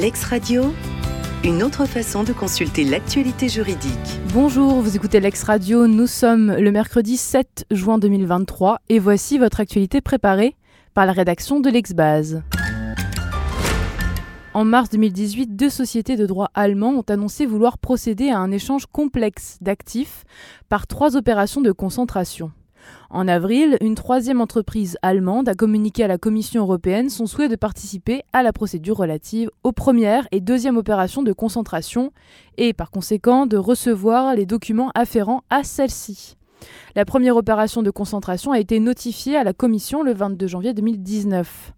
Lex Radio, une autre façon de consulter l'actualité juridique. Bonjour, vous écoutez Lex Radio, nous sommes le mercredi 7 juin 2023 et voici votre actualité préparée par la rédaction de l'Exbase. En mars 2018, deux sociétés de droit allemands ont annoncé vouloir procéder à un échange complexe d'actifs par trois opérations de concentration. En avril, une troisième entreprise allemande a communiqué à la Commission européenne son souhait de participer à la procédure relative aux premières et deuxièmes opérations de concentration et par conséquent de recevoir les documents afférents à celle-ci. La première opération de concentration a été notifiée à la Commission le 22 janvier 2019.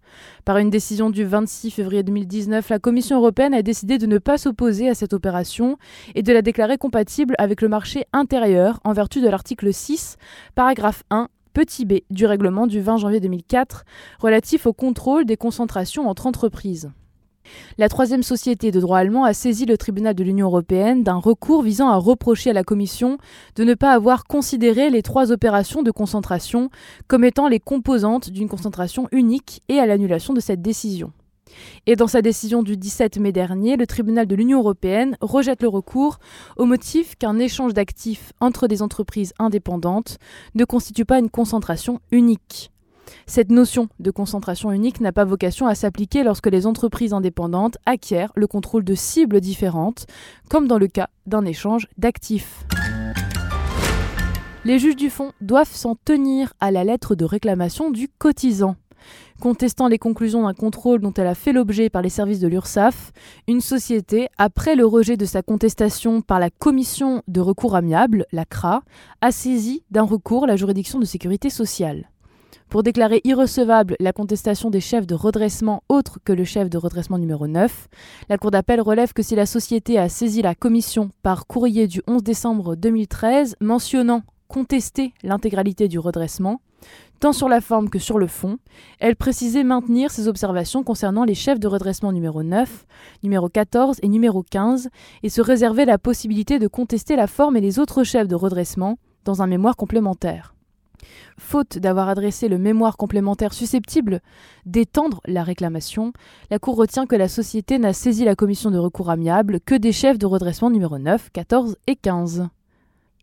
Par une décision du 26 février 2019, la Commission européenne a décidé de ne pas s'opposer à cette opération et de la déclarer compatible avec le marché intérieur en vertu de l'article 6, paragraphe 1 petit b du règlement du 20 janvier 2004 relatif au contrôle des concentrations entre entreprises. La troisième société de droit allemand a saisi le tribunal de l'Union européenne d'un recours visant à reprocher à la Commission de ne pas avoir considéré les trois opérations de concentration comme étant les composantes d'une concentration unique et à l'annulation de cette décision. Et dans sa décision du 17 mai dernier, le tribunal de l'Union européenne rejette le recours au motif qu'un échange d'actifs entre des entreprises indépendantes ne constitue pas une concentration unique. Cette notion de concentration unique n'a pas vocation à s'appliquer lorsque les entreprises indépendantes acquièrent le contrôle de cibles différentes, comme dans le cas d'un échange d'actifs. Les juges du fond doivent s'en tenir à la lettre de réclamation du cotisant. Contestant les conclusions d'un contrôle dont elle a fait l'objet par les services de l'URSSAF, une société, après le rejet de sa contestation par la Commission de recours amiable, la CRA, a saisi d'un recours la juridiction de sécurité sociale. Pour déclarer irrecevable la contestation des chefs de redressement autres que le chef de redressement numéro 9, la Cour d'appel relève que si la société a saisi la commission par courrier du 11 décembre 2013 mentionnant contester l'intégralité du redressement, tant sur la forme que sur le fond, elle précisait maintenir ses observations concernant les chefs de redressement numéro 9, numéro 14 et numéro 15, et se réserver la possibilité de contester la forme et les autres chefs de redressement dans un mémoire complémentaire. Faute d'avoir adressé le mémoire complémentaire susceptible d'étendre la réclamation, la Cour retient que la société n'a saisi la commission de recours amiable que des chefs de redressement numéro 9, 14 et 15.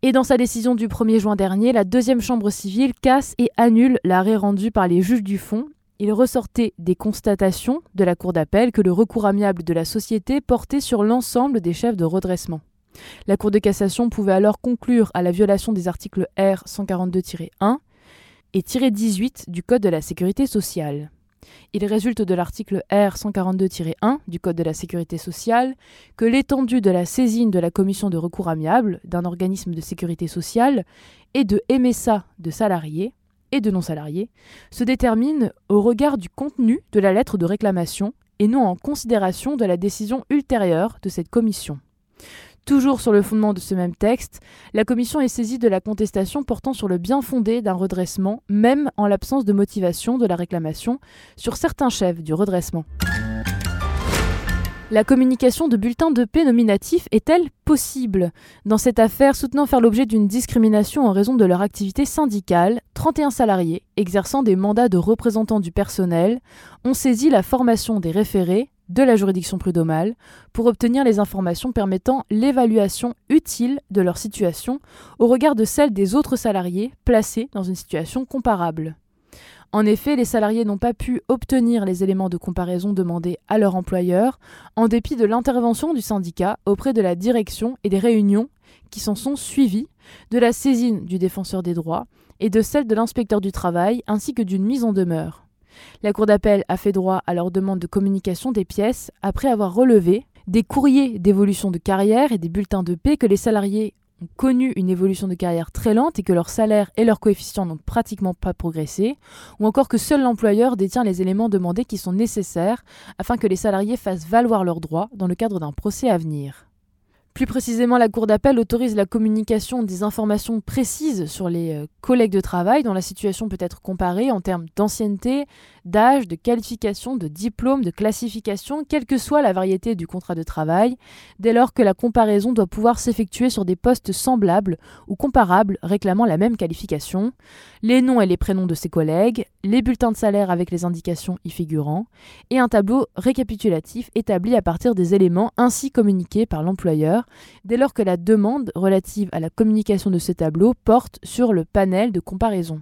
Et dans sa décision du 1er juin dernier, la deuxième chambre civile casse et annule l'arrêt rendu par les juges du fond. Il ressortait des constatations de la Cour d'appel que le recours amiable de la société portait sur l'ensemble des chefs de redressement. La Cour de cassation pouvait alors conclure à la violation des articles R 142-1 et 18 du Code de la sécurité sociale. Il résulte de l'article R 142-1 du Code de la sécurité sociale que l'étendue de la saisine de la commission de recours amiable d'un organisme de sécurité sociale et de MSA de salariés et de non-salariés se détermine au regard du contenu de la lettre de réclamation et non en considération de la décision ultérieure de cette commission. Toujours sur le fondement de ce même texte, la Commission est saisie de la contestation portant sur le bien fondé d'un redressement, même en l'absence de motivation de la réclamation, sur certains chefs du redressement. La communication de bulletins de paix nominatifs est-elle possible? Dans cette affaire soutenant faire l'objet d'une discrimination en raison de leur activité syndicale, 31 salariés, exerçant des mandats de représentants du personnel, ont saisi la formation des référés, de la juridiction prud'homale pour obtenir les informations permettant l'évaluation utile de leur situation au regard de celle des autres salariés placés dans une situation comparable. En effet, les salariés n'ont pas pu obtenir les éléments de comparaison demandés à leur employeur en dépit de l'intervention du syndicat auprès de la direction et des réunions qui s'en sont suivies, de la saisine du défenseur des droits et de celle de l'inspecteur du travail ainsi que d'une mise en demeure. La Cour d'appel a fait droit à leur demande de communication des pièces après avoir relevé des courriers d'évolution de carrière et des bulletins de paix que les salariés ont connu une évolution de carrière très lente et que leur salaire et leurs coefficients n'ont pratiquement pas progressé, ou encore que seul l'employeur détient les éléments demandés qui sont nécessaires afin que les salariés fassent valoir leurs droits dans le cadre d'un procès à venir. Plus précisément, la Cour d'appel autorise la communication des informations précises sur les euh, collègues de travail dont la situation peut être comparée en termes d'ancienneté, d'âge, de qualification, de diplôme, de classification, quelle que soit la variété du contrat de travail, dès lors que la comparaison doit pouvoir s'effectuer sur des postes semblables ou comparables réclamant la même qualification, les noms et les prénoms de ses collègues, les bulletins de salaire avec les indications y figurant, et un tableau récapitulatif établi à partir des éléments ainsi communiqués par l'employeur, dès lors que la demande relative à la communication de ce tableau porte sur le panel de comparaison.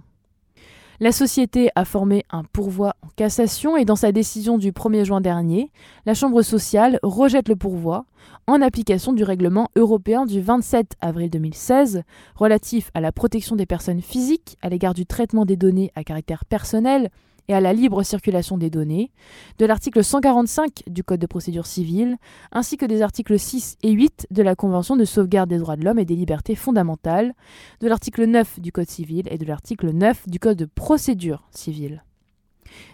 La société a formé un pourvoi en cassation et dans sa décision du 1er juin dernier, la Chambre sociale rejette le pourvoi en application du règlement européen du 27 avril 2016 relatif à la protection des personnes physiques à l'égard du traitement des données à caractère personnel et à la libre circulation des données, de l'article 145 du Code de procédure civile, ainsi que des articles 6 et 8 de la Convention de sauvegarde des droits de l'homme et des libertés fondamentales, de l'article 9 du Code civil et de l'article 9 du Code de procédure civile.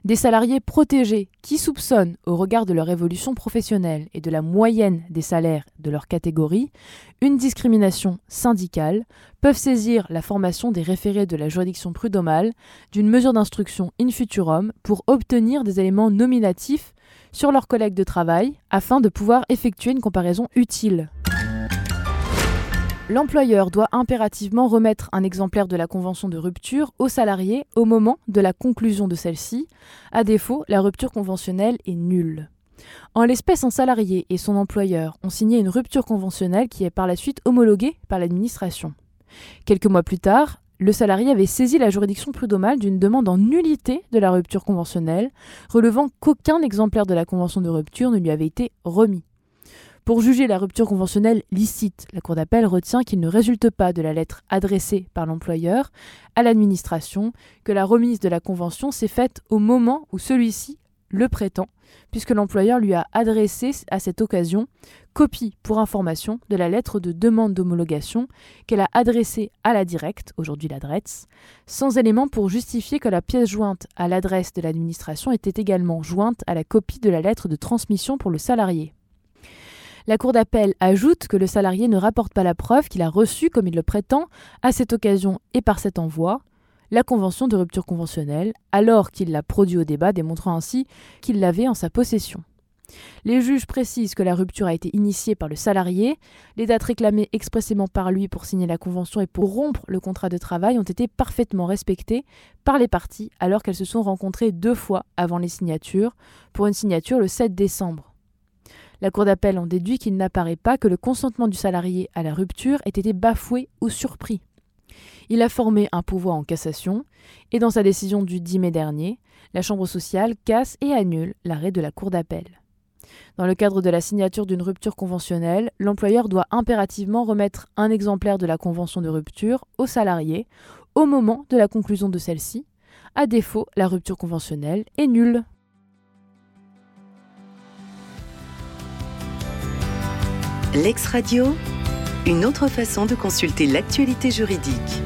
Des salariés protégés qui soupçonnent, au regard de leur évolution professionnelle et de la moyenne des salaires de leur catégorie, une discrimination syndicale, peuvent saisir la formation des référés de la juridiction prud'homale d'une mesure d'instruction in futurum pour obtenir des éléments nominatifs sur leurs collègues de travail afin de pouvoir effectuer une comparaison utile. L'employeur doit impérativement remettre un exemplaire de la convention de rupture au salarié au moment de la conclusion de celle-ci. À défaut, la rupture conventionnelle est nulle. En l'espèce, un salarié et son employeur ont signé une rupture conventionnelle qui est par la suite homologuée par l'administration. Quelques mois plus tard, le salarié avait saisi la juridiction prud'homale d'une demande en nullité de la rupture conventionnelle, relevant qu'aucun exemplaire de la convention de rupture ne lui avait été remis. Pour juger la rupture conventionnelle licite, la Cour d'appel retient qu'il ne résulte pas de la lettre adressée par l'employeur à l'administration que la remise de la convention s'est faite au moment où celui-ci le prétend, puisque l'employeur lui a adressé à cette occasion copie pour information de la lettre de demande d'homologation qu'elle a adressée à la directe, aujourd'hui l'adresse, sans élément pour justifier que la pièce jointe à l'adresse de l'administration était également jointe à la copie de la lettre de transmission pour le salarié. La Cour d'appel ajoute que le salarié ne rapporte pas la preuve qu'il a reçu, comme il le prétend, à cette occasion et par cet envoi, la convention de rupture conventionnelle, alors qu'il l'a produit au débat, démontrant ainsi qu'il l'avait en sa possession. Les juges précisent que la rupture a été initiée par le salarié, les dates réclamées expressément par lui pour signer la convention et pour rompre le contrat de travail ont été parfaitement respectées par les parties alors qu'elles se sont rencontrées deux fois avant les signatures, pour une signature le 7 décembre. La Cour d'appel en déduit qu'il n'apparaît pas que le consentement du salarié à la rupture ait été bafoué ou surpris. Il a formé un pouvoir en cassation, et dans sa décision du 10 mai dernier, la Chambre sociale casse et annule l'arrêt de la Cour d'appel. Dans le cadre de la signature d'une rupture conventionnelle, l'employeur doit impérativement remettre un exemplaire de la convention de rupture au salarié au moment de la conclusion de celle-ci. À défaut, la rupture conventionnelle est nulle. L'ex-radio, une autre façon de consulter l'actualité juridique.